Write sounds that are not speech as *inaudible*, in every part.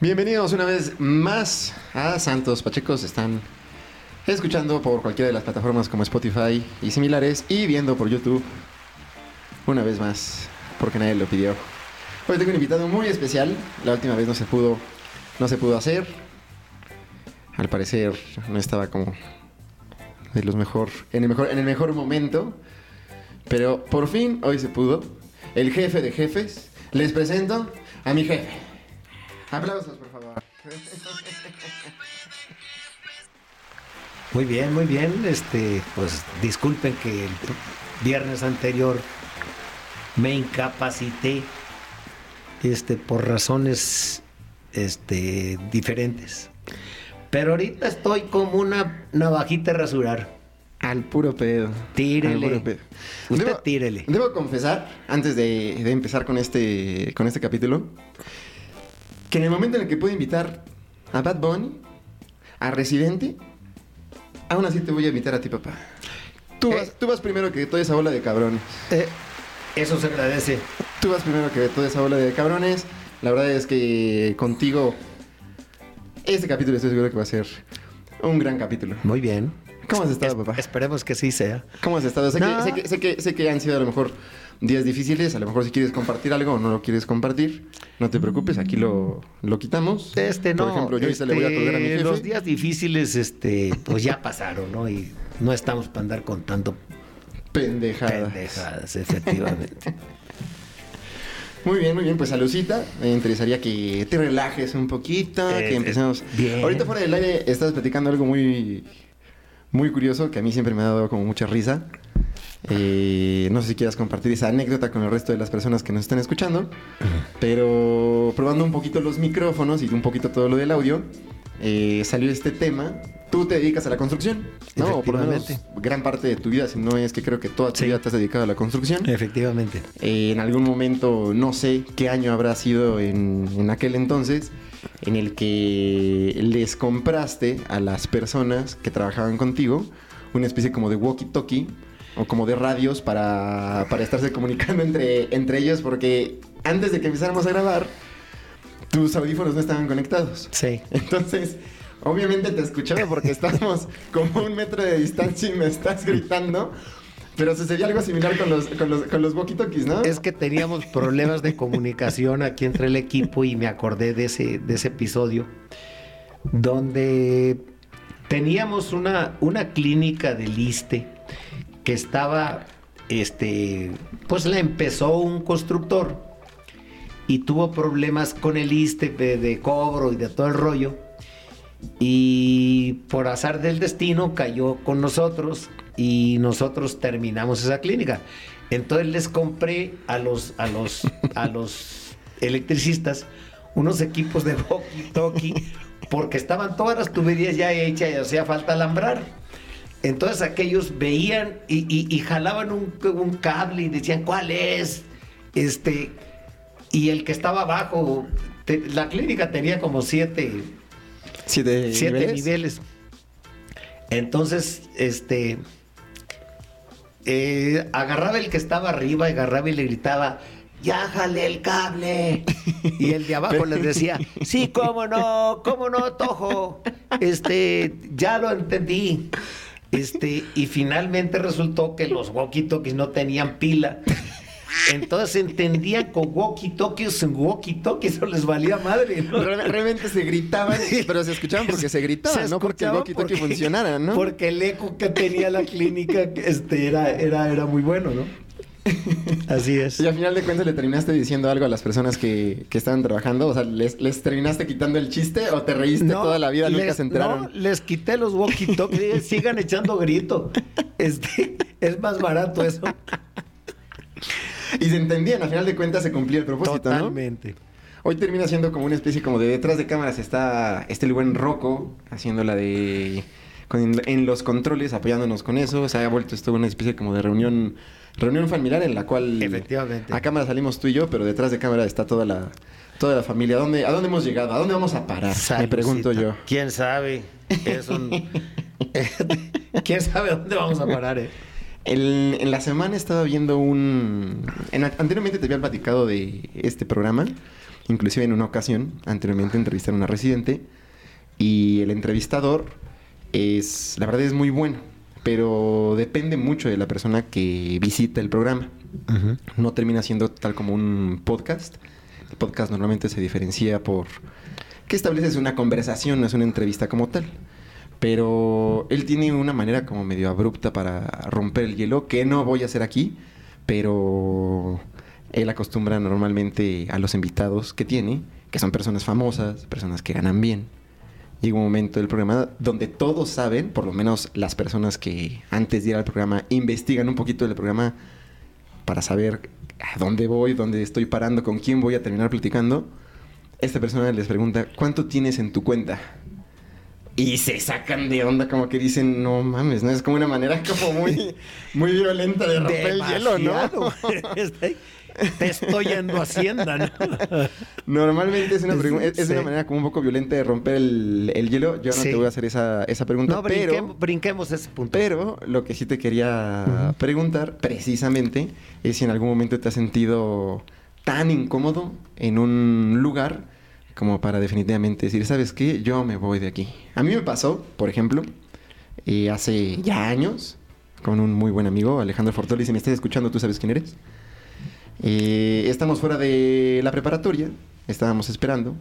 Bienvenidos una vez más a Santos Pachecos. Están escuchando por cualquiera de las plataformas como Spotify y similares y viendo por YouTube una vez más porque nadie lo pidió. Hoy tengo un invitado muy especial. La última vez no se pudo, no se pudo hacer. Al parecer no estaba como de los mejor, en el mejor, en el mejor momento. Pero por fin hoy se pudo. El jefe de jefes. Les presento a mi jefe. Aplausos, por favor. Muy bien, muy bien. Este, pues disculpen que el viernes anterior me incapacité este, por razones este, diferentes. Pero ahorita estoy como una navajita de rasurar. Al puro pedo. Tírele. Al puro pedo. Usted Debo- tírele. Debo confesar, antes de, de empezar con este, con este capítulo, que en el momento en el que puedo invitar a Bad Bunny, a Residente, aún así te voy a invitar a ti, papá. Tú, Eh. vas, tú vas primero que toda esa bola de cabrones. Eh, eso se agradece. Tú vas primero que toda esa bola de cabrones. La verdad es que contigo, este capítulo estoy seguro que va a ser un gran capítulo. Muy bien. ¿Cómo has estado, Es- papá? Esperemos que sí sea. ¿Cómo has estado? Sé, No. que, sé, que, sé, que, sé que han sido a lo mejor días difíciles. A lo mejor si quieres compartir algo o no lo quieres compartir, no te preocupes, aquí lo, lo quitamos. Este no. Por ejemplo, yo se le voy a este, colgar a mi jefe. Los días difíciles, este, pues ya pasaron, ¿no? Y no estamos para andar contando Pendejadas. pendejadas, efectivamente. *laughs* Muy bien, muy bien. Pues salucita. Me interesaría que te relajes un poquito, Eh, que empecemos. bien. Ahorita fuera del aire estás platicando algo muy, muy curioso que a mí siempre me ha dado como mucha risa. Eh, no sé si quieras compartir esa anécdota con el resto de las personas que nos están escuchando, pero probando un poquito los micrófonos y un poquito todo lo del audio, eh, salió este tema. Tú te dedicas a la construcción, ¿no? O por lo menos Efectivamente. gran parte de tu vida, si no es que creo que toda tu Sí. vida te has dedicado a la construcción. efectivamente. Eh, en algún momento, no sé qué año habrá sido en, en aquel entonces, en el que les compraste a las personas que trabajaban contigo una especie como de walkie-talkie o como de radios para, para estarse comunicando entre, entre ellos, porque antes de que empezáramos a grabar, tus audífonos no estaban conectados. Sí. Entonces, obviamente te escuchaba porque *laughs* estábamos como a un metro de distancia y me estás gritando. Pero sucedía algo similar con los, con los, con los walkie-talkies, ¿no? Es que teníamos problemas de comunicación aquí entre el equipo y me acordé de ese, de ese episodio donde teníamos una, una clínica del ISTE que estaba, este, pues la empezó un constructor y tuvo problemas con el ISTE de, de cobro y de todo el rollo. Y por azar del destino cayó con nosotros y nosotros terminamos esa clínica. Entonces les compré a los, a los, a *laughs* los electricistas unos equipos de walkie-talkie porque estaban todas las tuberías ya hechas y hacía falta alambrar. Entonces aquellos veían y, y- y jalaban un, un cable y decían, ¿cuál es? Este, y el que estaba abajo, te- la clínica tenía como siete, Siete, siete niveles. niveles. Entonces, este, eh, agarraba el que estaba arriba, agarraba y le gritaba, ya jale el cable. Y el de abajo les decía, sí, cómo no, cómo no, Tojo. Este, ya lo entendí. Este, y finalmente resultó que los walkie-talkies no tenían pila. Entonces entendían con walkie-talkies en walkie-talkies, eso les valía madre, ¿no? Real- Realmente se gritaban, pero se escuchaban porque se gritaban, Se no porque el walkie-talkie funcionara, ¿no? Porque el eco que tenía la clínica este, era, era, era muy bueno, ¿no? Así es. Y al final de cuentas le terminaste diciendo algo a las personas que, que estaban trabajando, o sea, ¿les, les terminaste quitando el chiste o te reíste toda la vida, nunca les- se enteraron? No, les quité los walkie-talkies, sigan echando grito. Este, es más barato eso. *laughs* Y se entendían, al final de cuentas se cumplía el propósito, ¿no? Totalmente. Hoy termina siendo como una especie como de detrás de cámaras está este el buen Rocco haciendo la de con- en los controles apoyándonos con eso, se ha vuelto esto una especie como de reunión reunión familiar en la cual Efectivamente. a cámara salimos tú y yo, pero detrás de cámara está toda la toda la familia. ¿A dónde, a dónde hemos llegado? ¿A dónde vamos a parar? Me pregunto yo. ¿Quién sabe? Es un- *laughs* *laughs* ¿Quién sabe dónde vamos a parar, eh? El- en la semana estaba viendo un... en- anteriormente te había platicado de este programa. Inclusive en una ocasión, anteriormente entrevisté a una residente. Y el entrevistador es... La verdad es muy bueno. Pero depende mucho de la persona que visita el programa. No termina siendo tal como un podcast. El podcast normalmente se diferencia por que estableces una conversación, no es una entrevista como tal. Pero él tiene una manera como medio abrupta para romper el hielo, que no voy a hacer aquí, pero él acostumbra normalmente a los invitados que tiene, que son personas famosas, personas que ganan bien. Llega un momento del programa donde todos saben, por lo menos las personas que antes de ir al programa investigan un poquito del programa para saber a dónde voy, dónde estoy parando, con quién voy a terminar platicando. Esta persona les pregunta, ¿cuánto tienes en tu cuenta? Y se sacan de onda, como que dicen, no mames, ¿no? Es como una manera como muy, *laughs* muy violenta de romper el hielo, ¿no? *laughs* Te estoy yendo a Hacienda, ¿no? *laughs* Normalmente es una, es, es sí. una manera como un poco violenta de romper el, el hielo. Yo no Sí. te voy a hacer esa, esa pregunta, No, pero... brinquemos, brinquemos ese punto. Pero lo que sí te quería preguntar precisamente es si en algún momento te has sentido tan incómodo en un lugar como para definitivamente decir, ¿sabes qué? Yo me voy de aquí. A mí me pasó, por ejemplo, eh, hace ya años, con un muy buen amigo, Alejandro Fortoli, si me estás escuchando, tú sabes quién eres. Eh, estamos fuera de la preparatoria, estábamos esperando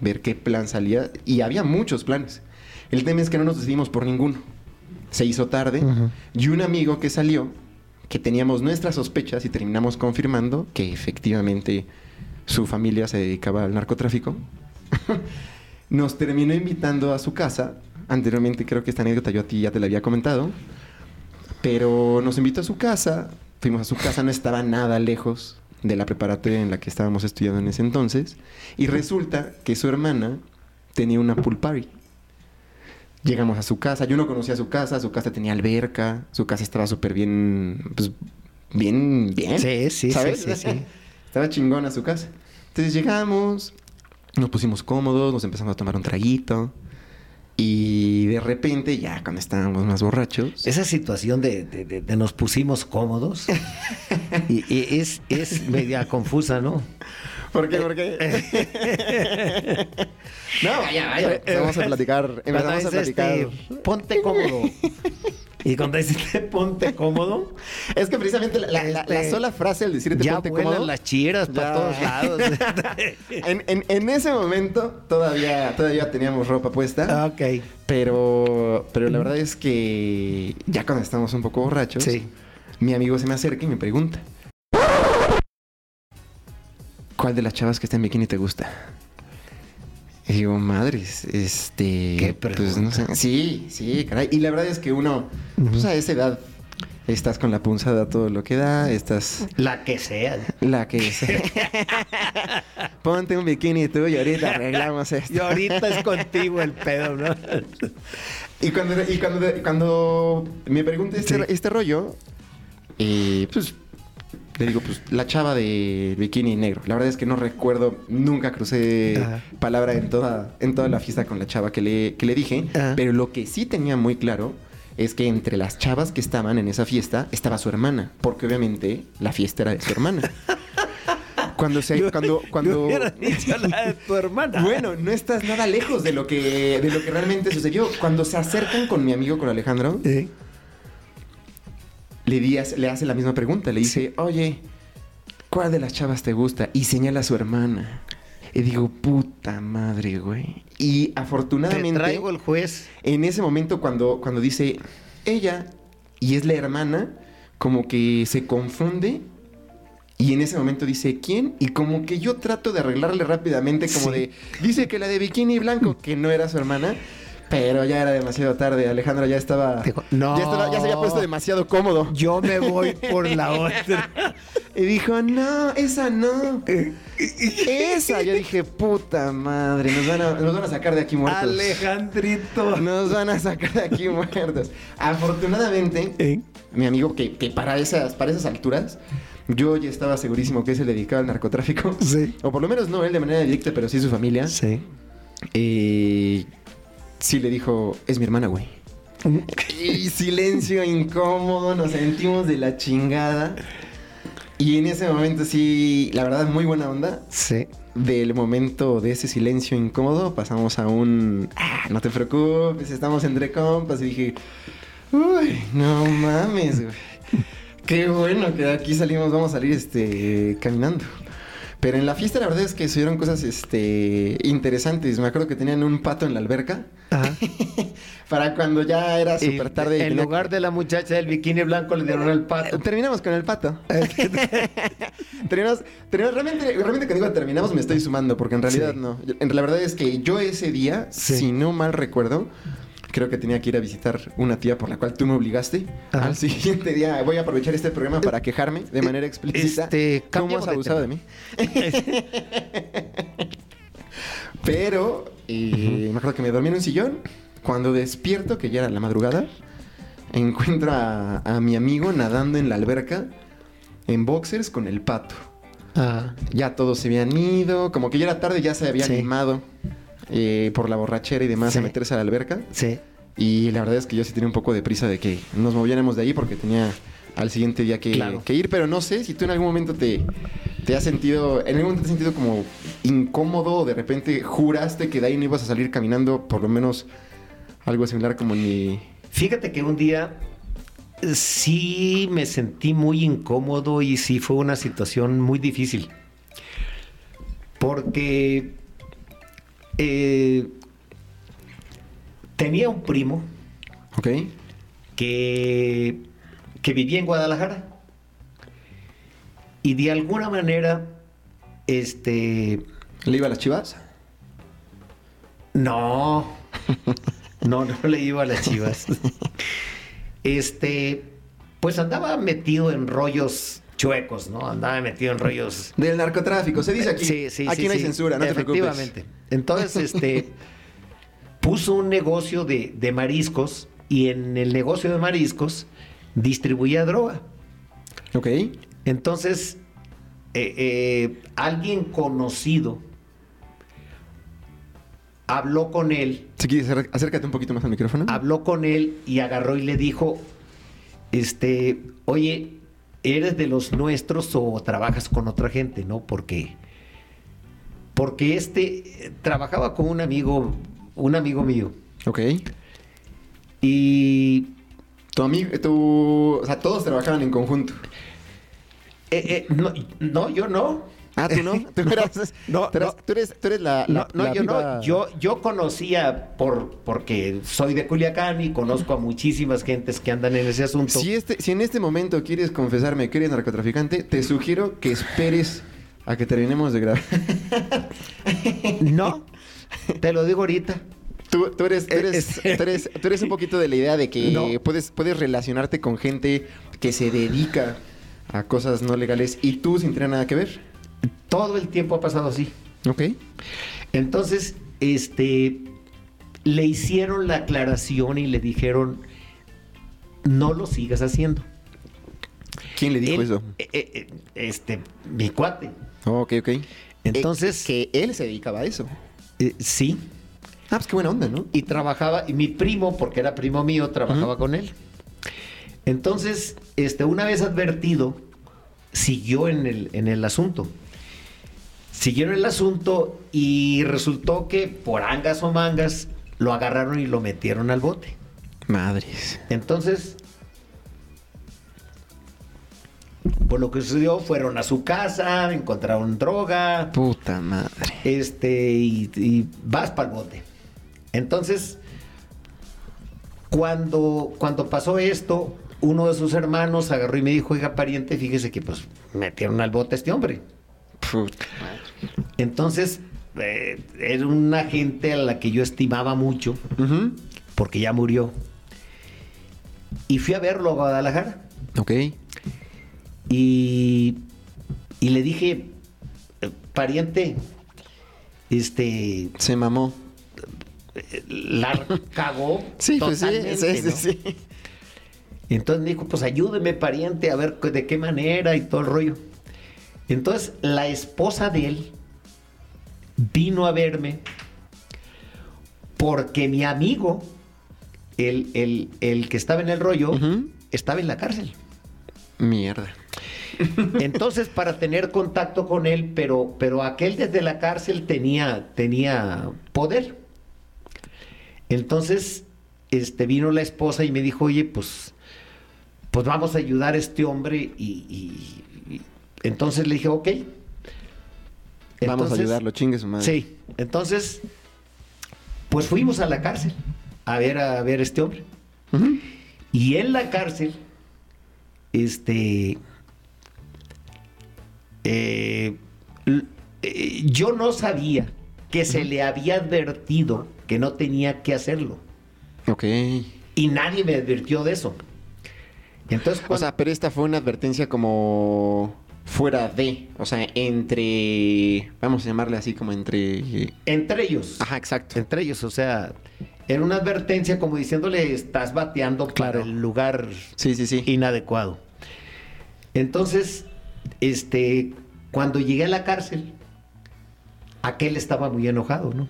ver qué plan salía y había muchos planes. El tema es que no nos decidimos por ninguno. Se hizo tarde Ujú. y un amigo que salió, que teníamos nuestras sospechas y terminamos confirmando que efectivamente su familia se dedicaba al narcotráfico, *laughs* nos terminó invitando a su casa. Anteriormente creo que esta anécdota yo a ti ya te la había comentado. Pero nos invitó a su casa, fuimos a su casa, no estaba nada lejos de la preparatoria en la que estábamos estudiando en ese entonces. Y resulta que su hermana tenía una pool party. Llegamos a su casa, yo no conocía su casa, su casa tenía alberca, su casa estaba súper bien, pues, bien, bien. Sí, sí, ¿sabes? sí, sí, sí. *laughs* Estaba chingona su casa. Entonces llegamos, nos pusimos cómodos, nos empezamos a tomar un traguito. Y de repente, ya cuando estábamos más borrachos, Esa situación de, de- de- de nos pusimos cómodos *laughs* y, y es, es media confusa, ¿no? ¿Por qué? ¿Por qué? *laughs* no, vaya, vaya. Empezamos a platicar. Empezamos a dice, platicar. este, ponte cómodo. *laughs* Y cuando dices ponte cómodo, Es que precisamente la, la- la- la Este, sola frase, el decirte ya ponte cómodo. las chiras para todos lados. *laughs* En, en- en ese momento todavía, todavía teníamos ropa puesta. ok. Pero, pero la verdad es que ya cuando estamos un poco borrachos, Sí. mi amigo se me acerca y me pregunta: ¿Cuál de las chavas que está en bikini te gusta? Y digo, madres, este. Qué pues no sé. Sí, sí, caray. Y la verdad es que uno, pues a esa edad, estás con la punzada todo lo que da, estás. La que sea. La que sea. *laughs* Ponte un bikini tú y ahorita arreglamos esto. Y ahorita es contigo el *laughs* pedo, ¿no? Y cuando, y cuando, cuando me pregunta este, Sí. este rollo, eh, pues le digo, pues la chava de bikini negro. La verdad es que no recuerdo, nunca crucé Ajá. palabra en toda, en toda la fiesta con la chava que le, que le dije. Ajá. Pero lo que sí tenía muy claro es que entre las chavas que estaban en esa fiesta estaba su hermana. Porque obviamente la fiesta era de su hermana. *laughs* Cuando se, Yo- cuando, *laughs* cuando, dicho la de tu hermana. bueno, no estás nada lejos de lo que, de lo que realmente sucedió. Cuando se acercan con mi amigo, con Alejandro, Sí. Le, di- le hace la misma pregunta. Le dice, oye, ¿cuál de las chavas te gusta? Y señala a su hermana. Y digo, puta madre, güey. Y Te afortunadamente, traigo el juez. en ese momento cuando, cuando dice ella y es la hermana, como que se confunde. Y en ese momento dice, ¿quién? Y como que yo trato de arreglarle rápidamente, como Sí. de, dice que la de bikini blanco, que no era su hermana, pero ya era demasiado tarde. Alejandro ya estaba, Dijo, "No". ya, estaba- ya se había puesto demasiado cómodo. Yo me voy *laughs* por la otra. Y dijo, no, esa no. esa. Yo dije, puta madre, nos van a, nos van a sacar de aquí muertos. Alejandrito. Nos van a sacar de aquí muertos. Afortunadamente, ¿Eh? mi amigo, que, que para, esas, para esas alturas, yo ya estaba segurísimo que se le dedicaba al narcotráfico. Sí. O por lo menos no él de manera directa, pero sí su familia. Sí. Eh, sí le dijo, es mi hermana, güey. *laughs* Y silencio incómodo, nos sentimos de la chingada. Y en ese momento sí, la verdad, muy buena onda. Sí. Del momento de ese silencio incómodo, pasamos a un... "Ah, no te preocupes, estamos entre compas. Y dije, uy, no mames, güey. *laughs* Qué bueno que de aquí salimos, vamos a salir este, caminando. Pero en la fiesta la verdad es que se dieron cosas este, interesantes. Me acuerdo que tenían un pato en la alberca. Ajá. *laughs* Para cuando ya era súper tarde. y En tenía- lugar de la muchacha del bikini blanco le dieron el pato. Terminamos con el pato. *laughs* *laughs* terminamos, terminamos- realmente, realmente que digo terminamos me estoy sumando, porque en realidad Sí. no. La verdad es que yo ese día, Sí. si no mal recuerdo, creo que tenía que ir a visitar una tía por la cual tú me obligaste. Ajá. Al siguiente día voy a aprovechar este programa para quejarme de manera explícita. Este, ¿Cómo has abusado de, mí? *laughs* Pero eh, me acuerdo que me dormí en un sillón. Cuando despierto, que ya era la madrugada, encuentro a, a mi amigo nadando en la alberca en boxers con el pato. Ah, Ya todos se habían ido, como que ya era tarde, ya se había Sí. animado eh, por la borrachera y demás a meterse a la alberca. sí. Y la verdad es que yo sí tenía un poco de prisa de que nos moviéramos de ahí porque tenía al siguiente día que, Claro. que ir, pero no sé si tú en algún momento te, te has sentido, en algún momento te has sentido como incómodo o de repente juraste que de ahí no ibas a salir caminando, por lo menos algo similar como en mi... Fíjate que un día eh, sí me sentí muy incómodo y sí fue una situación muy difícil. Porque eh, tenía un primo que, que vivía en Guadalajara. Y de alguna manera, este, ¿Le iba a las chivas? No, *laughs* no, no le iba a las chivas. *laughs* Este, pues andaba metido en rollos chuecos, ¿no? Andaba metido en rollos. *laughs* Del narcotráfico, se dice aquí. Sí, sí, aquí sí, no hay censura, no te preocupes. Efectivamente. Entonces, este, *laughs* puso un negocio de, de mariscos y en el negocio de mariscos distribuía droga. Ok. Entonces, eh, eh, alguien conocido habló con él Si quieres, acércate un poquito más al micrófono. habló con él y agarró y le dijo, este, oye, ¿eres de los nuestros o trabajas con otra gente? ¿No? Porque, porque este trabajaba con un amigo, un amigo mío. Ok. Y Tu amigo, tu... O sea, todos trabajaban en conjunto. eh, eh, no, no, yo no. Ah, ¿tú *laughs* no? ¿Tú, eras- No, tú eres, no. tú eres, tú eres la, No, la- no, la yo viva- no. Yo, yo conocía por, porque soy de Culiacán y conozco a muchísimas gentes que andan en ese asunto. Si, este, si en este momento quieres confesarme que eres narcotraficante, te sugiero que esperes a que terminemos de grabar. *laughs* No, te lo digo ahorita. Tú, tú eres, tú, eres, Es- tú, eres, tú eres un poquito de la idea de que No. puedes, puedes relacionarte con gente que se dedica a cosas no legales y tú sin tener nada que ver. Todo el tiempo ha pasado así. Ok. Entonces, este, le hicieron la aclaración y le dijeron, no lo sigas haciendo. ¿Quién le dijo Él- eso? eh, eh, eh, este, mi cuate. Oh, ok, ok. Entonces- Eh, que él se dedicaba a eso. Eh, sí. Ah, pues qué buena onda, ¿no? Y trabajaba, y mi primo, porque era primo mío, trabajaba con él. Entonces, este, una vez advertido, siguió en el, en el asunto. Siguieron el asunto y resultó que por angas o mangas lo agarraron y lo metieron al bote. Madres. Entonces, pues lo que sucedió, fueron a su casa, encontraron droga, Puta madre. este, y, y vas para el bote. Entonces, cuando, cuando pasó esto, uno de sus hermanos agarró y me dijo, oiga, pariente, fíjese que pues metieron al bote a este hombre. Entonces, eh, era una gente a la que yo estimaba mucho, porque ya murió. Y fui a verlo a Guadalajara. Ok. Y, y le dije, "Eh, pariente, este, Se mamó. la cagó *laughs* Sí, pues sí, sí, sí, ¿no? sí. Y entonces me dijo, pues ayúdeme, pariente, a ver de qué manera y todo el rollo. Entonces la esposa de él vino a verme porque mi amigo el, el- el que estaba en el rollo estaba en la cárcel. Mierda. Entonces, para tener contacto con él, pero, pero aquel desde la cárcel tenía, tenía poder. Entonces, este, vino la esposa y me dijo, oye, pues, pues vamos a ayudar a este hombre. Y, y- y- entonces le dije, ok. Vamos a ayudarlo, chingue su madre. Sí, entonces, pues fuimos a la cárcel a ver a ver a este hombre. Y en la cárcel, este, eh, eh, yo no sabía que se le había advertido que no tenía que hacerlo. Ok. Y nadie me advirtió de eso. Entonces, O cuando- sea, pero esta fue una advertencia como fuera de, o sea, entre, vamos a llamarle así como entre... entre ellos, Ajá, exacto. entre ellos, o sea, era una advertencia como diciéndole, estás bateando Claro. para el lugar Sí, sí, sí. inadecuado. Entonces, este, cuando llegué a la cárcel, aquel estaba muy enojado, ¿no?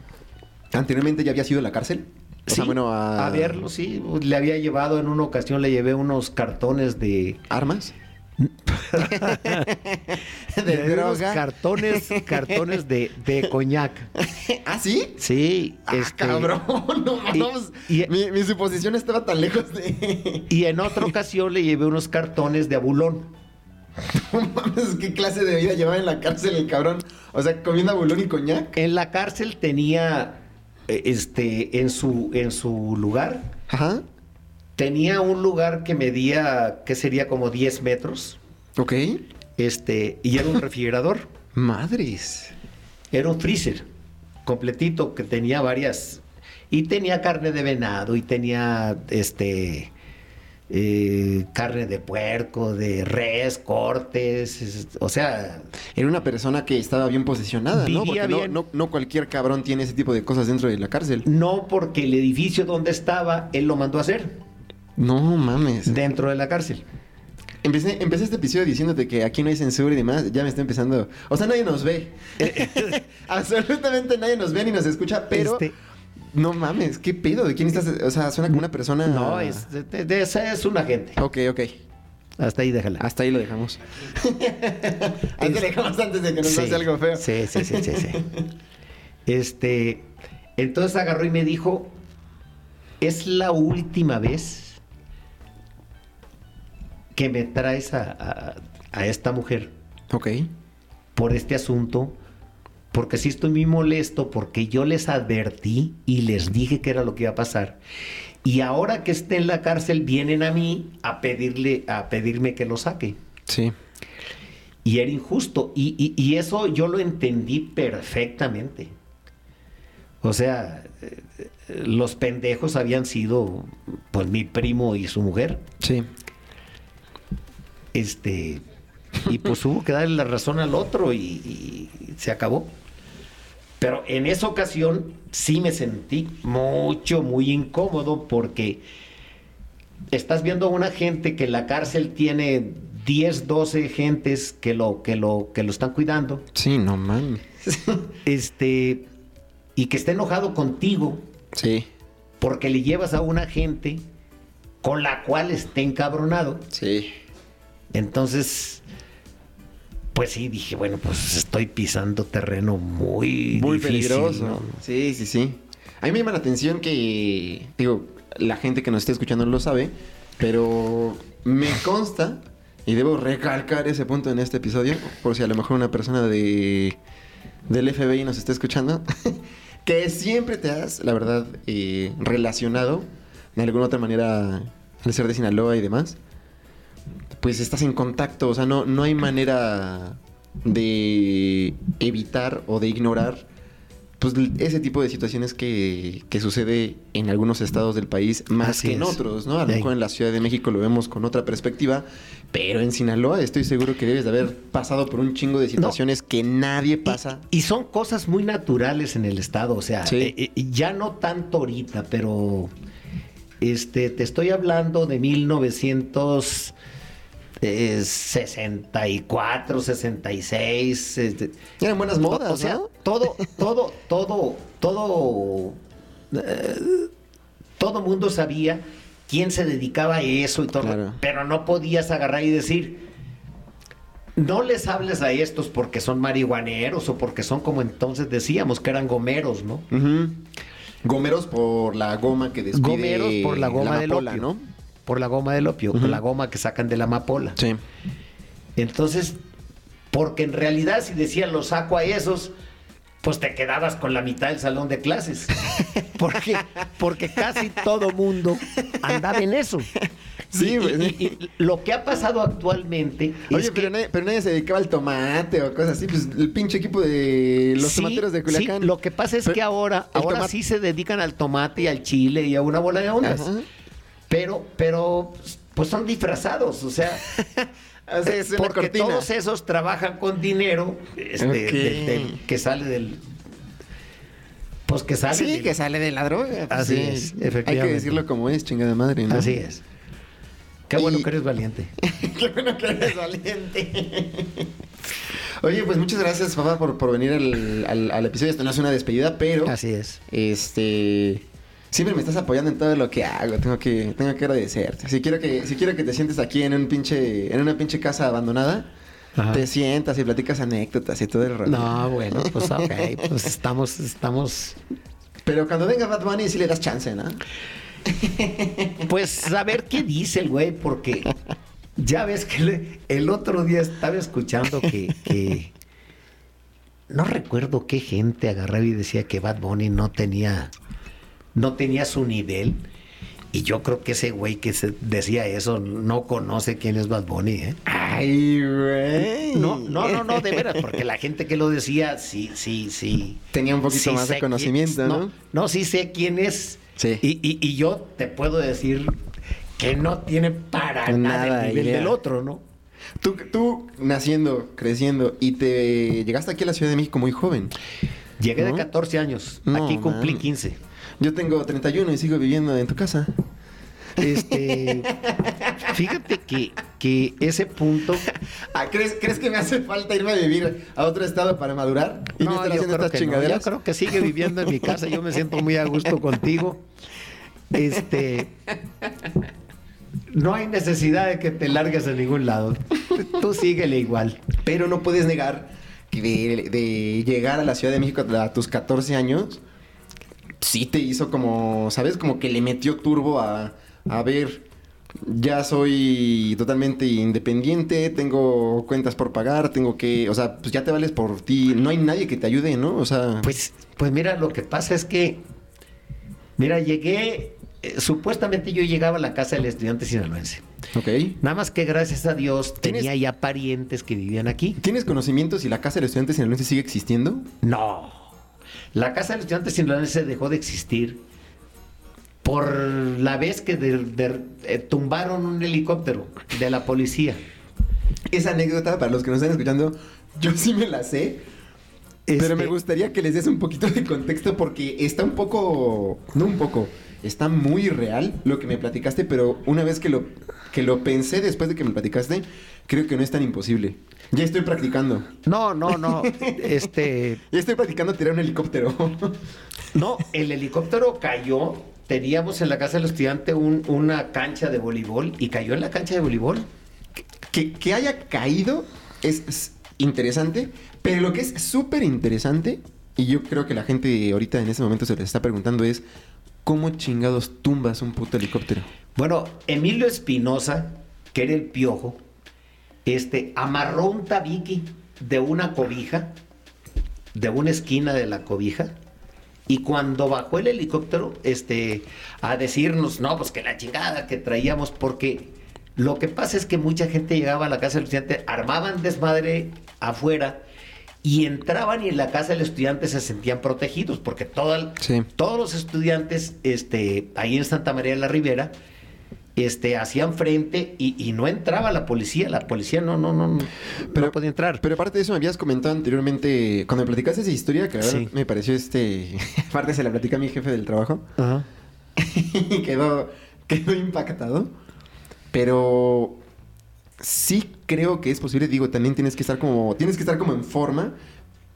¿Anteriormente ya había sido a la cárcel? O sea, Sí, bueno, a... a verlo, sí. Le había llevado en una ocasión, le llevé unos cartones de. ¿Armas? *laughs* de ¿De unos droga? cartones, cartones de, de coñac. ¿Ah, sí? Sí, Ah, este, cabrón, *laughs* no y- mi, mi suposición estaba tan lejos de... Y en otra ocasión le llevé unos cartones de abulón. *laughs* No mames, ¿qué clase de vida llevaba en la cárcel el cabrón? O sea, comiendo abulón y coñac. En la cárcel tenía, eh, este, en su, en su lugar, Ajá. Tenía un lugar que medía, que sería como 10 metros, Ok. este, y era un *laughs* refrigerador, Madres. era un freezer completito que tenía varias, y tenía carne de venado, y tenía, este, eh, carne de puerco, de res, cortes, es- o sea, Era una persona que estaba bien posicionada, ¿no? Porque no, no, no cualquier cabrón tiene ese tipo de cosas dentro de la cárcel. no porque el edificio donde estaba, él lo mandó a hacer, No mames. dentro de la cárcel. Empecé, empecé este episodio diciéndote que aquí no hay censura y demás. Ya me está empezando. O sea, nadie nos ve. *laughs* *laughs* Absolutamente nadie nos ve ni nos escucha, pero. Este- No mames, ¿qué pedo? ¿De quién estás? O sea, suena como una persona. No, es, de, de- de esa es un agente. Ok, ok. Hasta ahí déjala. Hasta ahí lo dejamos. *laughs* ahí te dejamos antes de que nos Sí, pase algo feo. Sí, sí, sí, sí, sí. Este, entonces agarró y me dijo, es la última vez que me traes a, a- a esta mujer Ok. por este asunto, porque sí estoy muy molesto, porque yo les advertí y les dije que era lo que iba a pasar. Y ahora que esté en la cárcel, vienen a mí a pedirle, a pedirme que lo saque. Sí. Y era injusto. Y, y- y eso yo lo entendí perfectamente. O sea, eh, eh, los pendejos habían sido, pues, mi primo y su mujer. Sí. Este, y pues hubo que darle la razón al otro y, y se acabó. Pero en esa ocasión sí me sentí mucho, muy incómodo porque estás viendo a una gente que en la cárcel tiene 10, 12 gentes que lo, que lo, que lo están cuidando. Sí, no mames. *laughs* Este, y que está enojado contigo Sí. porque le llevas a una gente con la cual esté encabronado. Sí. Entonces, pues sí, dije, bueno, pues estoy pisando terreno muy, Muy difícil, peligroso. ¿no? Sí, sí, sí. A mí me llama la atención que, digo, la gente que nos esté escuchando no lo sabe, pero me consta, y debo recalcar ese punto en este episodio, por si a lo mejor una persona de del FBI nos está escuchando, *laughs* que siempre te has, la verdad, eh, relacionado de alguna otra manera al ser de Sinaloa y demás, pues estás en contacto, o sea, no, no hay manera de evitar o de ignorar pues ese tipo de situaciones que, que sucede en algunos estados del país más Así que en es. otros, ¿no? A lo mejor en la Ciudad de México lo vemos con otra perspectiva, pero en Sinaloa estoy seguro que debes de haber pasado por un chingo de situaciones que nadie pasa. Y, y son cosas muy naturales en el estado, o sea, Sí. eh, eh, ya no tanto ahorita, pero este, te estoy hablando de 1964, 66. este, Eran buenas modas, o sea, ¿no? todo, *laughs* todo, todo, todo, eh, todo mundo sabía quién se dedicaba a eso y todo, Claro. pero no podías agarrar y decir, no les hables a estos porque son marihuaneros o porque son como entonces decíamos que eran gomeros, ¿no? Gomeros por la goma que despide Gomeros por la goma del amapola, opio. ¿no? Por la goma del opio, por la goma que sacan de la amapola. Sí. Entonces, porque en realidad si decían lo saco a esos, pues te quedabas con la mitad del salón de clases. *laughs* Porque, porque casi todo mundo andaba en eso. *laughs* Sí, Y- pues, y- y- y lo que ha pasado actualmente Oye, es pero, que nadie, pero nadie se dedicaba al tomate o cosas así. Pues el pinche equipo de los Sí, tomateros de Culiacán. sí, lo que pasa es Pero que ahora, ahora sí se dedican al tomate y al chile y a una bola de ondas. Ajá. Pero, pero, pues son disfrazados, o sea, *laughs* es porque cortina. todos esos trabajan con dinero este, Ok. del- del- que sale del, pues que sale. Sí, del- que sale de la droga. pues Así sí. es, Hay efectivamente. que decirlo como es, chingada madre, ¿no? Así es. Qué bueno que eres valiente. *laughs* Qué bueno que eres valiente. *laughs* Oye, pues muchas gracias, papá, por, por venir al, al- al episodio. Esto no es una despedida, pero Así es. este siempre me estás apoyando en todo lo que hago. Tengo que, tengo que agradecerte. Si quiero que, si quiero que te sientes aquí en un pinche, en una pinche casa abandonada, Ajá. te sientas y platicas anécdotas y todo el rollo. No, bueno, pues ok, pues estamos, estamos, Pero cuando venga Bad Bunny sí le das chance, ¿no? pues a ver qué dice el güey, porque ya ves que le- el otro día estaba escuchando que, que no recuerdo qué gente agarraba y decía que Bad Bunny no tenía, no tenía su nivel. Y yo creo que ese güey que se decía eso no conoce quién es Bad Bunny, ¿eh? Ay, güey. No, no, no, no, de veras, porque la gente que lo decía, sí, sí, sí. Tenía un poquito sí más de conocimiento, quién- ¿no? No, sí sé quién es. Sí. Y, y- y yo te puedo decir que no tiene para nada, Nada el nivel idea. del otro, ¿no? Tú, tú naciendo, creciendo y te llegaste aquí a la Ciudad de México muy joven. Llegué ¿No? de 14 años, No, aquí cumplí man. 15. Yo tengo 31 y sigo viviendo en tu casa. Este, *laughs* fíjate que, que ese punto. Ah, ¿crees, ¿Crees que me hace falta irme a vivir a otro estado para madurar? Y no, estar yo haciendo estas no. chingaderas. Yo creo que sigue viviendo en mi casa. Yo me siento muy a gusto *laughs* contigo. Este. No hay necesidad de que te largues a ningún lado. Tú síguele igual. Pero no puedes negar que de, de llegar a la Ciudad de México a tus 14 años, sí te hizo como, ¿sabes? Como que le metió turbo a, a ver, ya soy totalmente independiente, tengo cuentas por pagar, tengo que, o sea, pues ya te vales por ti, no hay nadie que te ayude, ¿no? O sea, Pues, pues mira, lo que pasa es que. Mira, llegué. eh, supuestamente yo llegaba a la casa del estudiante sinaloense. ok. Nada más que gracias a Dios ¿Tienes- tenía ya parientes que vivían aquí. ¿Tienes conocimiento si la casa del estudiante sinaloense sigue existiendo? No. La casa del estudiante sinaloense dejó de existir por la vez que de- de- eh, tumbaron un helicóptero de la policía. Esa anécdota, para los que nos están escuchando, yo sí me la sé. Pero Este, me gustaría que les des un poquito de contexto porque está un poco, no un poco, está muy real lo que me platicaste, pero una vez que lo, que lo pensé después de que me platicaste, creo que no es tan imposible. Ya estoy practicando. No, no, no. Este. *laughs* Ya estoy practicando tirar un helicóptero. No, el helicóptero cayó. Teníamos en la casa del estudiante un- una cancha de voleibol y cayó en la cancha de voleibol. que, que haya caído es, es interesante, pero lo que es súper interesante, y yo creo que la gente ahorita en ese momento se les está preguntando es, ¿cómo chingados tumbas un puto helicóptero? Bueno, Emilio Espinosa, que era el piojo, este, amarró un tabique de una cobija, de una esquina de la cobija, y cuando bajó el helicóptero, este, a decirnos, no, pues que la chingada que traíamos, porque lo que pasa es que mucha gente llegaba a la casa del estudiante, armaban desmadre afuera, y entraban y en la casa del estudiante se sentían protegidos, porque todo el- Sí. todos los estudiantes este, ahí en Santa María de la Ribera este, hacían frente y, y no entraba la policía. La policía no, no, no, no, no podía entrar. Pero aparte de eso, me habías comentado anteriormente, cuando me platicaste esa historia, que Sí. me pareció este. *laughs* aparte se la platica a mi jefe del trabajo. Ajá. *laughs* y quedó, quedó impactado. Pero sí creo que es posible. Digo, también tienes que estar como. Tienes que estar como en forma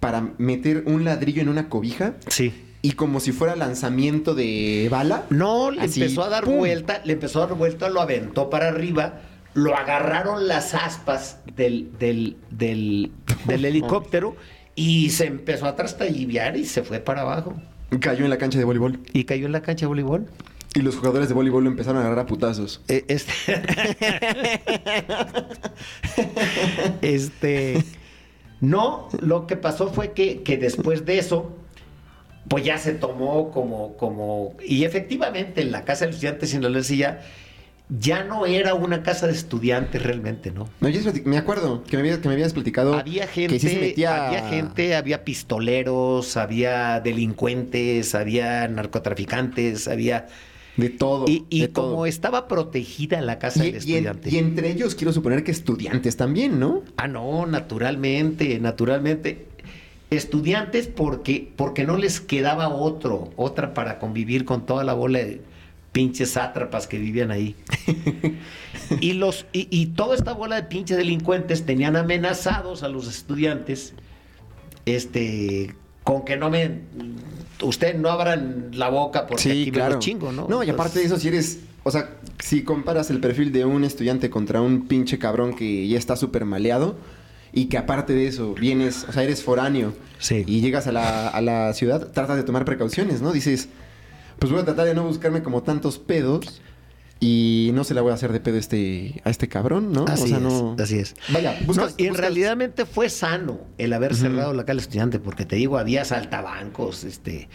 para meter un ladrillo en una cobija. Sí. Y como si fuera lanzamiento de bala. No, le Así, empezó a dar ¡pum! vuelta, le empezó a dar vuelta, lo aventó para arriba, lo agarraron las aspas del, del, del, del *laughs* helicóptero y se empezó a trastalliviar y se fue para abajo. Cayó en la cancha de voleibol. Y cayó en la cancha de voleibol. Y los jugadores de voleibol lo empezaron a agarrar a putazos. Eh, Este, *laughs* este, no, lo que pasó fue que, que después de eso, pues ya se tomó como, como, y efectivamente en la casa de los estudiantes en la ya, ya no era una casa de estudiantes realmente, ¿no? Habías plati- me acuerdo que me, habías, que me habías platicado. Había gente, que sí se metía. había gente, había pistoleros, había delincuentes, había narcotraficantes, había De todo. y, y de todo. como estaba protegida la casa Y, del y en- estudiante. y entre ellos quiero suponer que estudiantes también, ¿no? Ah, no, naturalmente, naturalmente. Estudiantes porque, porque no les quedaba otro, otra para convivir con toda la bola de pinches sátrapas que vivían ahí. *laughs* y, los, y, y toda esta bola de pinches delincuentes tenían amenazados a los estudiantes este, con que no me... Ustedes no abran la boca porque aquí me los chingo, ¿no? No, y aparte de eso, si eres. O sea, si comparas el perfil de un estudiante contra un pinche cabrón que ya está súper maleado y que aparte de eso vienes, o sea, eres foráneo Sí. y llegas a la, a la ciudad, tratas de tomar precauciones, ¿no? Dices, pues voy a tratar de no buscarme como tantos pedos y no se la voy a hacer de pedo este, a este cabrón, ¿no? Así o sea, es, no. así es. Vaya, No, buscas. y en realidad fue sano el haber cerrado la calle estudiante, porque te digo, había asaltabancos, este.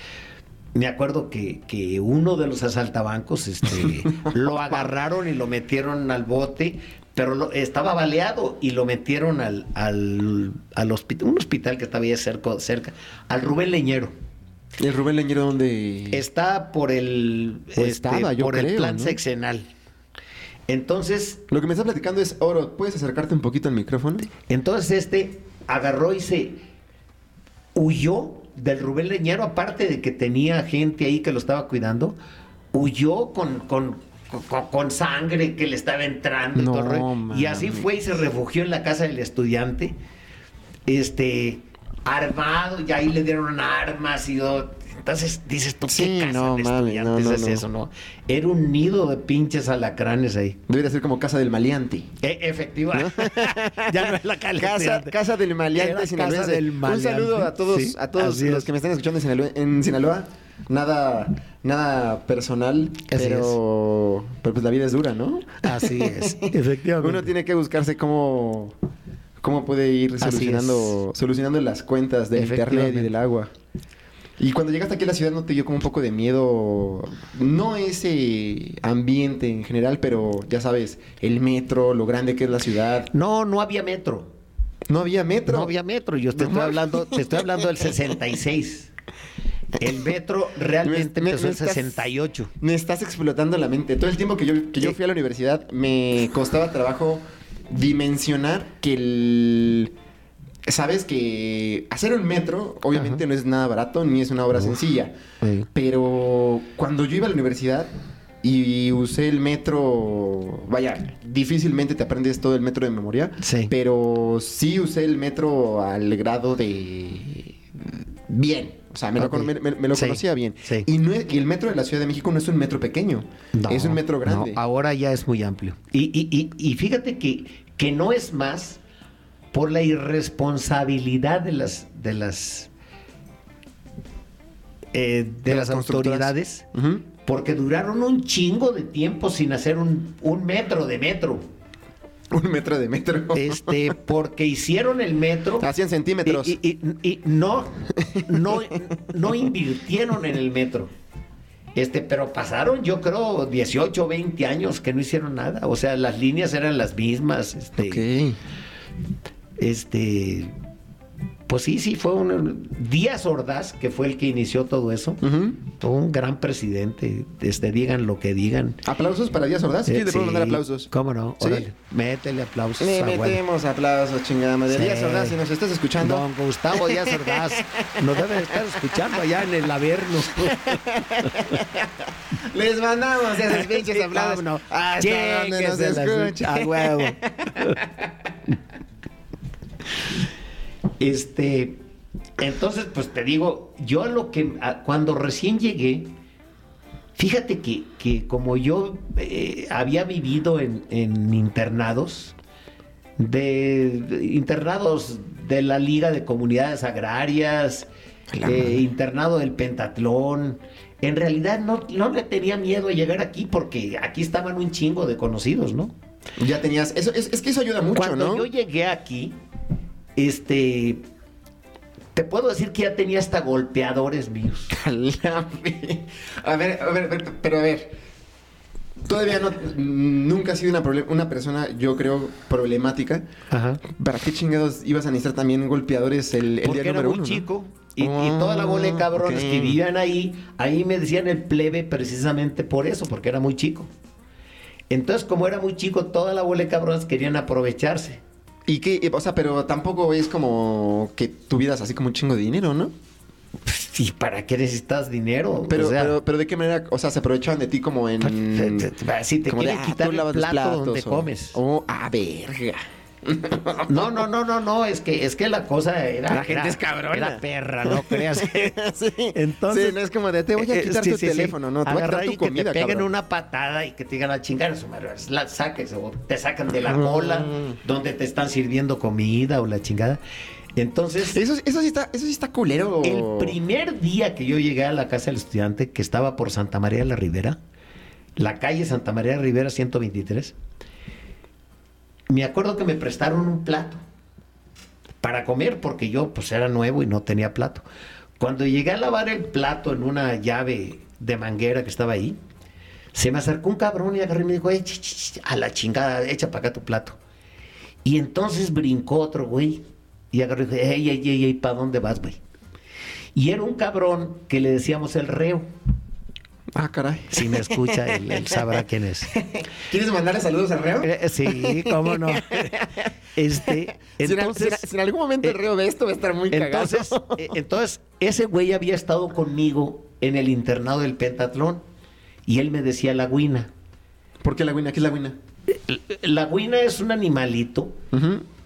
Me acuerdo que, que uno de los asaltabancos este, *laughs* lo agarraron y lo metieron al bote, pero estaba baleado y lo metieron al, al, al hospital, un hospital que estaba ahí cerca, cerca, al Rubén Leñero. El Rubén Leñero, donde. Está por el, O este, estaba, yo por el plan ¿no? sexenal. Entonces, Lo que me está platicando es, Oro, ¿puedes acercarte un poquito al micrófono? Entonces este agarró y se huyó del Rubén Leñero, aparte de que tenía gente ahí que lo estaba cuidando, huyó con, con, con, con sangre que le estaba entrando y todo. Y así fue y se refugió en la casa del estudiante, este, armado, y ahí le dieron armas y todo. Entonces dices tú, Sí, ¿qué casa no, de estudiantes no, no, es no. eso? No, era un nido de pinches alacranes ahí. Debería ser como Casa del Maleante. E- efectiva. *laughs* ya no es la calle Casa, casa del maleante casa del Un saludo a todos, Sí, a todos los es. que me están escuchando en Sinaloa. En Sinaloa. Nada, nada personal, Así pero, pero pues la vida es dura, ¿no? Así es, *laughs* efectivamente. Uno tiene que buscarse cómo, cómo puede ir solucionando, solucionando las cuentas del internet y del agua. Y cuando llegaste aquí a la ciudad no te dio como un poco de miedo, no ese ambiente en general, pero ya sabes, el metro, lo grande que es la ciudad. No, no había metro. No había metro. No había metro. Yo te No estoy hablando, te estoy hablando del *laughs* 66. El metro realmente Me- me- empezó me en estás- 68. Me estás explotando la mente. Todo el tiempo que yo, que yo fui a la universidad me costaba trabajo dimensionar que el... Sabes que hacer un metro obviamente Ajá. no es nada barato ni es una obra Uf. sencilla. Sí. Pero cuando yo iba a la universidad y usé el metro, vaya, difícilmente te aprendes todo el metro de memoria, Sí. pero sí usé el metro al grado de bien. O sea, me lo, Ok. con- me- lo Sí, conocía bien. sí. Y, no es- y el metro de la Ciudad de México no es un metro pequeño, No, es un metro grande. no, ahora ya es muy amplio. Y, y- y- y fíjate que, que no es más por la irresponsabilidad de las de las eh, de, De las las autoridades, porque duraron un chingo de tiempo sin hacer un, un metro de metro. *laughs* Un metro de metro. Este, porque hicieron el metro. Hacían centímetros. Y, y- y- y no, no, no invirtieron en el metro. Este, pero pasaron, yo creo, 18 o 20 años que no hicieron nada. O sea, las líneas eran las mismas. Este, Ok. este, pues sí, sí, fue un Díaz Ordaz, que fue el que inició todo eso. Ujú. Un gran presidente. Este, digan lo que digan. Aplausos para Díaz Ordaz. Sí, Eh, le puedo sí, mandar aplausos. ¿Cómo no? ¿Sí? Órale, métele aplausos. Le metemos aplausos, chingada madre. Sí. Díaz Ordaz, si nos estás escuchando. Don Gustavo Díaz Ordaz nos deben estar escuchando allá en el Averno. *laughs* Les mandamos esos pinches Sí, aplausos. no. Hasta donde nos escuchan. A huevo. *laughs* Este, Entonces, pues te digo, yo lo que a- cuando recién llegué, fíjate que, que como yo eh, había vivido en, en internados, de, de internados de la Liga de Comunidades Agrarias, eh, internado del Pentatlón, en realidad no, no le tenía miedo a llegar aquí porque aquí estaban un chingo de conocidos, ¿no? Ya tenías. Eso, es, es que eso ayuda mucho, Cuando ¿no? yo llegué aquí, este. Te puedo decir que ya tenía hasta golpeadores míos. *laughs* A ver, a ver, a ver, pero a ver. Todavía no. Nunca has sido una, una persona, yo creo, problemática. Ajá. ¿Para qué chingados ibas a necesitar también golpeadores el, el Porque día era número muy chico. Y, y Oh, toda la bola de cabrones que vivían ahí, ahí me decían el plebe precisamente por eso, porque era muy chico. Entonces, como era muy chico, toda la bola de cabrones querían aprovecharse. Y que, o sea, pero tampoco es como que tuvieras así como un chingo de dinero, ¿no? ¿Y para qué necesitas dinero? Pero, O sea, pero, pero de qué manera, o sea, se aprovechaban de ti como en. si te como de, quieren ah, quitar tú el plato donde platos, o- comes. Oh, a verga. *laughs* No, no, no, no, no, es que es que la cosa era La gente era- es cabrona. Era perra, no creas. *laughs* sí. Entonces- Sí, no es como de te voy a Eh, quitar sí, tu teléfono, ¿no? Te voy a quitar y tu que comida, te peguen cabrón. una patada y que te digan a chingar a su madre, la saques o te sacan de la Ah. cola donde te están sirviendo comida o la chingada. Entonces, Eso, eso sí está, eso sí está culero. el primer día que yo llegué a la casa del estudiante, que estaba por Santa María de la Ribera, la calle Santa María de la Ribera 123, me acuerdo que me prestaron un plato para comer porque yo pues era nuevo y no tenía plato. Cuando llegué a lavar el plato en una llave de manguera que estaba ahí, se me acercó un cabrón y agarré y me dijo, "Eh, ch, ch, ch, a la chingada, echa para acá tu plato. Y entonces brincó otro güey y agarró y dijo, ey, ey, ey, ey, ¿para dónde vas, güey? Y era un cabrón que le decíamos el reo. Ah, caray. Si me escucha, él, él sabrá quién es. ¿Quieres mandarle saludos al reo? Eh, Sí, cómo no. Este, Si en- entonces, si, en, si en algún momento el eh, reo ve esto, va a estar muy entonces, cagado. eh, entonces, ese güey había estado conmigo en el internado del Pentatlón y él me decía la guina. ¿Por qué la guina? ¿Qué es la guina? La guina es un animalito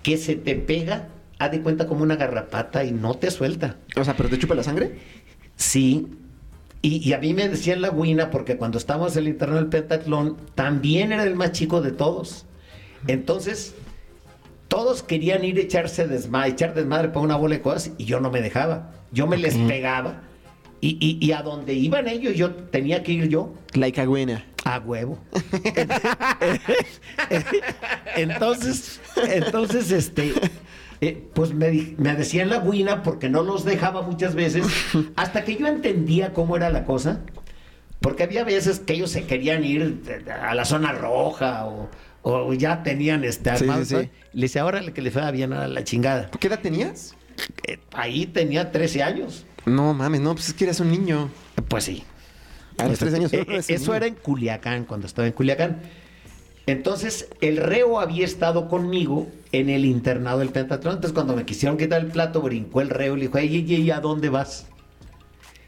que se te pega, haz de cuenta como una garrapata y no te suelta. O sea, ¿pero te chupa la sangre? Sí. Y, y a mí me decían la guina porque cuando estábamos en el internado del Pentatlón, también era el más chico de todos. Entonces, todos querían ir a echarse desmadre, echar desmadre para una bola de cosas y yo no me dejaba. Yo me les pegaba y, y- y a donde iban ellos, yo tenía que ir yo Like guina. a huevo. *laughs* entonces, entonces, este, eh, pues me, me decían la guina porque no los dejaba muchas veces, *laughs* hasta que yo entendía cómo era la cosa, porque había veces que ellos se querían ir a la zona roja o, o ya tenían este Sí, armado, sí, sí. Le decía, ahora que le fue bien a la chingada. ¿Qué edad tenías? Eh, ahí tenía 13 años. No mames, no, pues es que eras un niño. Pues sí. A los tres años. Eh, eso niño. era en Culiacán, cuando estaba en Culiacán. Entonces, el reo había estado conmigo en el internado del Pentatlón. Entonces, cuando me quisieron quitar el plato, brincó el reo y le dijo, ey, ey, ey, ¿a dónde vas?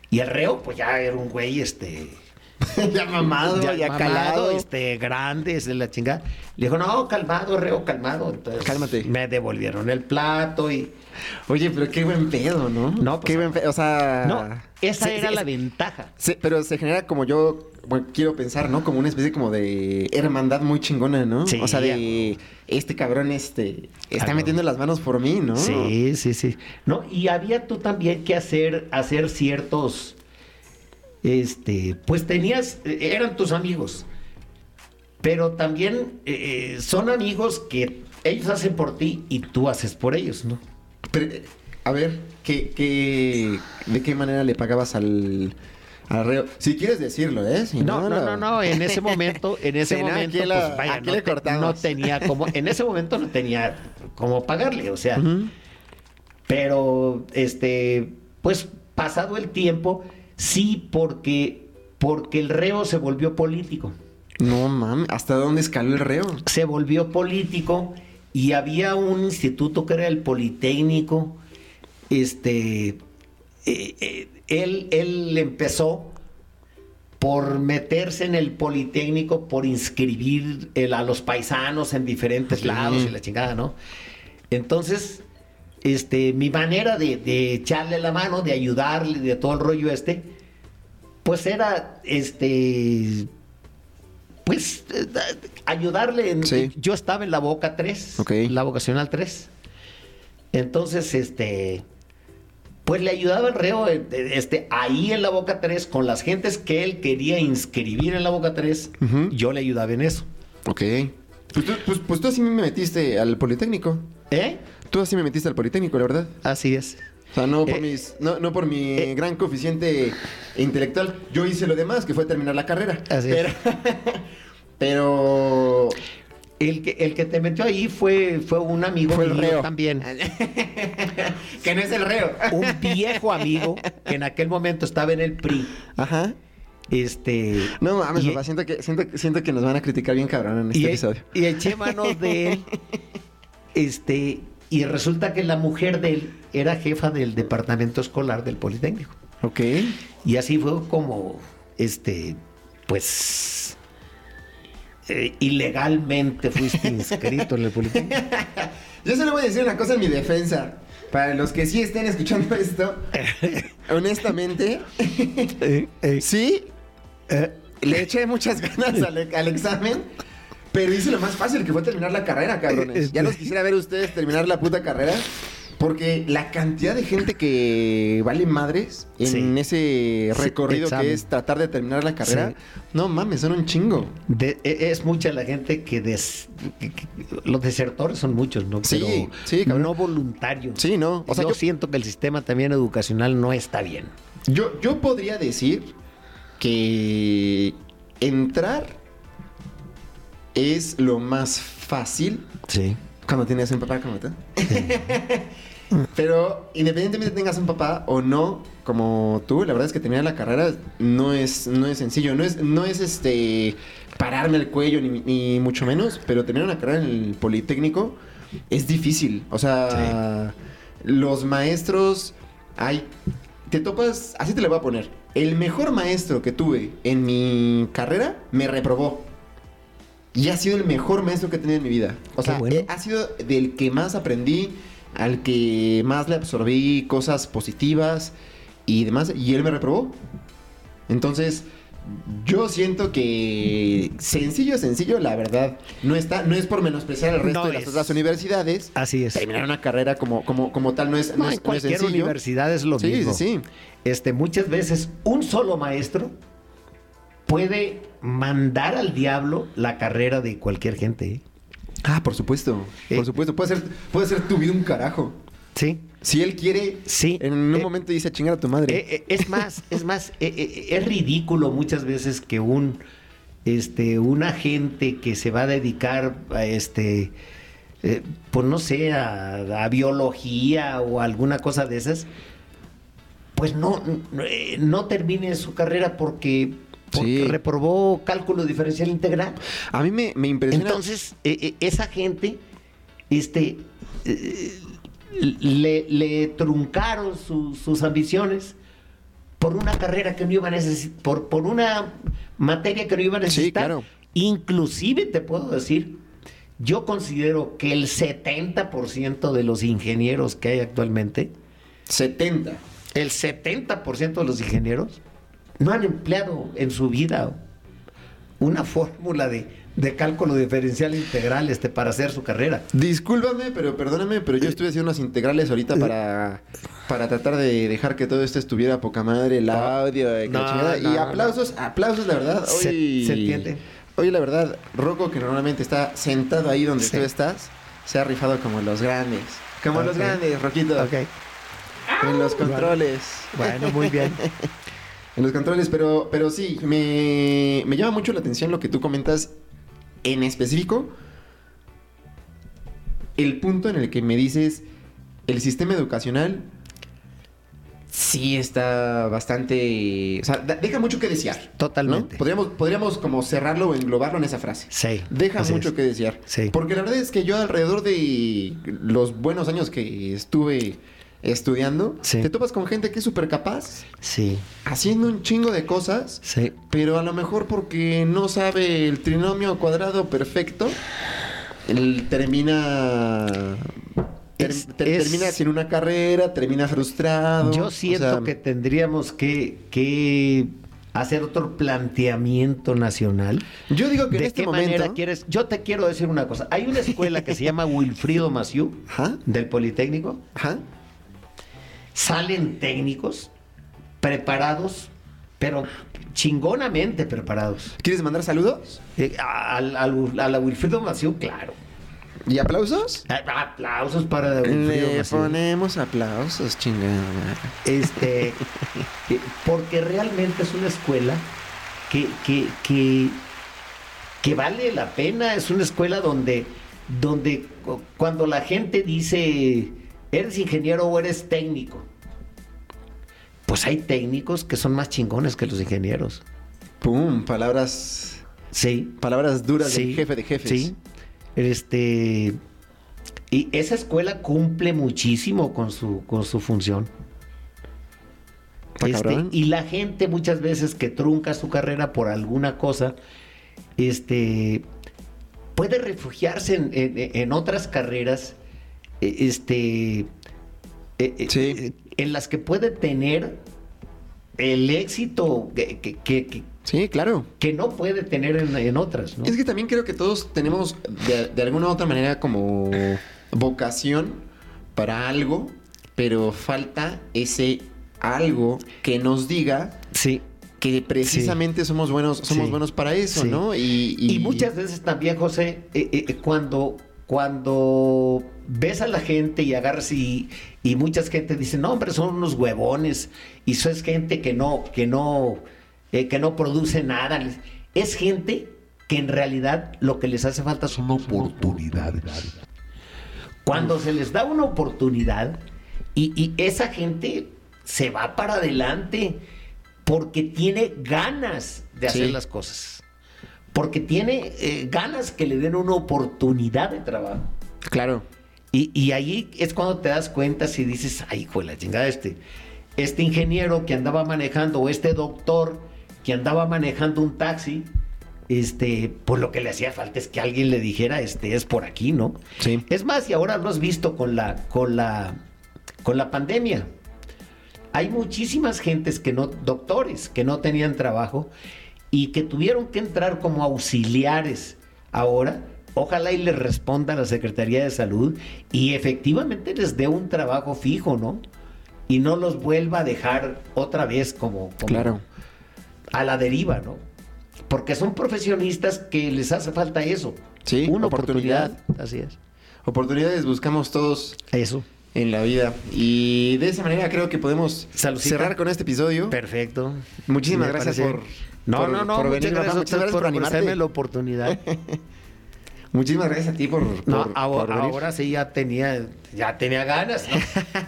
Y el reo, pues ya era un güey, este... *laughs* ya mamado, ya, mamado, calado. este, grande, es de la chingada. Le dijo, no, calmado, reo, calmado. Entonces, Cálmate. Me devolvieron el plato y... Oye, pero qué buen pedo, ¿no? No, pues, qué buen pedo. O sea. No, esa se- era se- la ventaja. se- pero se genera como yo bueno, quiero pensar, ¿no? Como una especie como de hermandad muy chingona, ¿no? Sí, o sea, de este cabrón este está metiendo las manos por mí, ¿no? Sí, sí, sí. No, y había tú también que hacer, hacer ciertos, este, pues tenías, eh, eran tus amigos, pero también eh, eh, son amigos que ellos hacen por ti y tú haces por ellos, ¿no? Pero, a ver, ¿qué, qué, ¿de qué manera le pagabas al, al reo? Si quieres decirlo, ¿eh? Si No, no, no, no, en ese momento, en *laughs* ese momento, la- pues vaya, no, le te- no tenía como, en ese momento no tenía cómo pagarle, o sea, pero este, pues pasado el tiempo, sí, porque, porque el reo se volvió político. No mames, ¿hasta dónde escaló el reo? Se volvió político y había un instituto que era el Politécnico. Este, eh, eh, él, él empezó por meterse en el Politécnico, por inscribir el- a los paisanos en diferentes lados y la chingada, ¿no? Entonces, este, mi manera de, de echarle la mano, de ayudarle, de todo el rollo este, pues era, este, pues, eh, ayudarle. En- Sí. Yo estaba en la Boca 3, Ok. la vocacional 3. Entonces, este, pues le ayudaba el reo eh, este, ahí en la Boca 3 con las gentes que él quería inscribir en la Boca 3. Ujú. Yo le ayudaba en eso. Ok. Pues tú, pues, pues tú así me metiste al Politécnico. ¿Eh? Tú así me metiste al Politécnico, la verdad. Así es. O sea, no por, Eh, mis, no, no por mi eh. gran coeficiente intelectual. Yo hice lo demás, que fue terminar la carrera. Así es. pero *laughs* El que, el que te metió ahí fue, fue un amigo Fue el mío reo. también. *laughs* que no es el reo. Un viejo amigo que en aquel momento estaba en el PRI. Ajá. Este. No mames, y- papá, siento que, siento, que- siento que nos van a criticar bien cabrón en este y, episodio. y eché manos de él. *laughs* Este. Y resulta que la mujer de él era jefa del departamento escolar del Politécnico. Ok. Y así fue como, este, pues, eh, ilegalmente fuiste inscrito en el Politécnico. *laughs* Yo solo voy a decir una cosa en mi defensa. Para los que sí estén escuchando esto, *laughs* honestamente, sí, le eché muchas ganas al, al examen, pero hice lo más fácil que fue terminar la carrera, cabrones. Ya los quisiera ver ustedes terminar la puta carrera. Porque la cantidad de gente que vale madres en Sí. ese recorrido que es tratar de terminar la carrera, Sí. no mames, son un chingo. De- e- es mucha la gente que, des- que- que- los desertores son muchos, ¿no? Sí, Pero sí, cabrón. no voluntarios. Sí, ¿no? O sea, yo, yo- siento que el sistema también educacional no está bien. Yo, yo podría decir que entrar es lo más fácil Sí. Cuando tienes un papá como tú. *laughs* Pero independientemente tengas un papá o no, como tú, la verdad es que terminar la carrera no es, no es sencillo. No es, no es este pararme el cuello, ni, ni mucho menos, pero terminar una carrera en el Politécnico es difícil. O sea, los maestros hay. Te topas, así te lo voy a poner. El mejor maestro que tuve en mi carrera me reprobó. Y ha sido el mejor maestro que he tenido en mi vida. O Qué sea, bueno. eh, ha sido del que más aprendí, al que más le absorbí cosas positivas y demás. Y él me reprobó. Entonces, yo siento que sencillo, sencillo, la verdad. No está, no es por menospreciar el resto No de las es. otras universidades. Así es. Terminar una carrera como, como, como tal no es, no No, es- no cualquier sencillo. universidad es lo Sí, mismo. sí, sí. Este, muchas veces un solo maestro puede mandar al diablo la carrera de cualquier gente. ¿eh? Ah, por supuesto. Eh. Por supuesto. Puede ser, puede ser tu vida un carajo. Sí. Si él quiere, Sí. en un Eh, momento dice chingar a tu madre. Eh, eh, es más, es más, eh, eh, es ridículo muchas veces que un este un agente que se va a dedicar a este eh, pues no sé, a, a biología o alguna cosa de esas, pues no, no, eh, no termine su carrera porque, porque Sí. reprobó cálculo diferencial integral. a mí me, me impresiona. Entonces, eh, eh, esa gente, este, eh, le, le truncaron su- sus ambiciones por una carrera que no iba a necesitar, por, por una materia que no iba a necesitar. claro. Inclusive te puedo decir, yo considero que el 70% de los ingenieros que hay actualmente, 70. el 70% de los ingenieros no han empleado en su vida una fórmula de, de cálculo diferencial integral este, para hacer su carrera. Discúlpame, pero perdóname, pero yo estoy haciendo unas integrales ahorita para, para tratar de dejar que todo esto estuviera poca madre, el No. audio, la No, y aplausos, aplausos, la verdad. Hoy, se entiende. Hoy, la verdad, Rocco, que normalmente está sentado ahí donde Sí. tú estás, se ha rifado como los grandes. Como los grandes, Roquito. Ok. En los controles. Bueno, muy bien. *laughs* En los controles, pero, pero sí, me, me llama mucho la atención lo que tú comentas en específico. El punto en el que me dices, el sistema educacional sí está bastante... O sea, deja mucho que desear. ¿no? Totalmente. Podríamos, podríamos como cerrarlo o englobarlo en esa frase. Sí. Deja mucho es. que desear. Sí. Porque la verdad es que yo alrededor de los buenos años que estuve estudiando, Sí. te topas con gente que es súper capaz, Sí, haciendo un chingo de cosas, sí. pero a lo mejor porque no sabe el trinomio cuadrado perfecto, él termina ter- Es- ter- es- termina sin una carrera, termina frustrado. Yo o siento sea, que tendríamos que, que hacer otro planteamiento nacional. Yo digo que en ¿De este qué momento. manera quieres? Yo te quiero decir una cosa. Hay una escuela que se llama *laughs* Wilfrido Maciú del Politécnico. Ajá. Salen técnicos preparados, pero chingonamente preparados. ¿Quieres mandar saludos? Eh, al- al- a la Wilfrido Maciú, claro. ¿Y aplausos? A- Aplausos para Wilfrido Le Maciú. ponemos aplausos, chingada. Este, *laughs* porque realmente es una escuela que, que, que, que vale la pena, es una escuela donde, donde cu- cuando la gente dice, eres ingeniero o eres técnico, pues hay técnicos que son más chingones que los ingenieros. Pum, palabras. Sí. Palabras duras Sí, del jefe de jefes. Sí. Este. Y esa escuela cumple muchísimo con su, con su función. Este, y la gente muchas veces que trunca su carrera por alguna cosa, este, puede refugiarse en, en- en otras carreras, este, eh, eh, Sí. en las que puede tener el éxito que, que- que- que- Sí, claro. que no puede tener en, en otras. ¿no? Es que también creo que todos tenemos de, de alguna u otra manera como vocación para algo, pero falta ese algo que nos diga Sí. que precisamente somos buenos, somos Sí. buenos para eso, Sí. ¿no? Y, Y muchas veces también, José, eh, eh, cuando, cuando ves a la gente y agarras y, y muchas gente dice, no, hombre, son unos huevones, y eso es gente que no, que no, eh, que no produce nada. Es gente que en realidad lo que les hace falta son oportunidades. Cuando se les da una oportunidad y, y esa gente se va para adelante porque tiene ganas de hacer Sí. las cosas. Porque tiene eh, ganas que le den una oportunidad de trabajo. Claro. Y, y ahí es cuando te das cuenta si dices, ay, hijo de la chingada, este, este ingeniero que andaba manejando o este doctor que andaba manejando un taxi, este, pues lo que le hacía falta es que alguien le dijera, este, es por aquí, ¿no? Sí. Es más, y ahora lo has visto con la, con la, con la pandemia. Hay muchísimas gentes que no, doctores, que no tenían trabajo y que tuvieron que entrar como auxiliares ahora. Ojalá y les responda la Secretaría de Salud y efectivamente les dé un trabajo fijo, ¿no? Y no los vuelva a dejar otra vez como, como Claro. a la deriva, ¿no? Porque son profesionistas que les hace falta eso. Sí, una oportunidad. oportunidad. Así es. Oportunidades buscamos todos Eso. en la vida. Y de esa manera creo que podemos cerrar con este episodio. Perfecto. Muchísimas Me gracias parece- por- No, por- no, no. por muchas gracias, a Muchas por ofrecerme la oportunidad. *laughs* Muchísimas gracias a ti por, No, por- ahora, por venir. ahora sí ya tenía, ya tenía ganas, ¿no?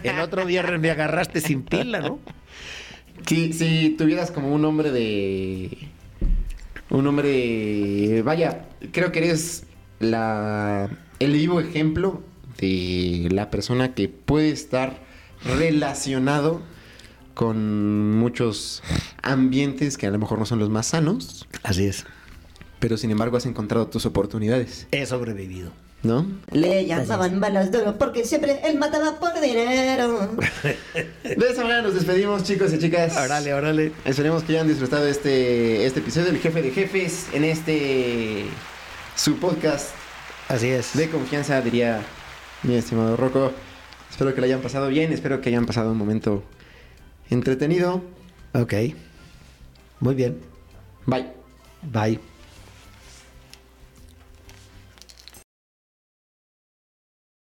El otro viernes me agarraste sin pila, ¿no? Si, si tuvieras como un hombre de. Un hombre de. Vaya, creo que eres la, el vivo ejemplo de la persona que puede estar relacionado con muchos ambientes que a lo mejor no son los más sanos, Así es. Pero sin embargo has encontrado tus oportunidades, He sobrevivido. ¿no? Le llamaban balas de oro porque siempre él mataba por dinero. De esa manera nos despedimos, chicos y chicas. Órale, órale. Esperemos que hayan disfrutado este, este episodio del Jefe de Jefes en este su podcast Así es. de confianza, diría mi estimado Rocco. Espero que lo hayan pasado bien, espero que hayan pasado un momento entretenido. Ok. Muy bien. Bye. Bye.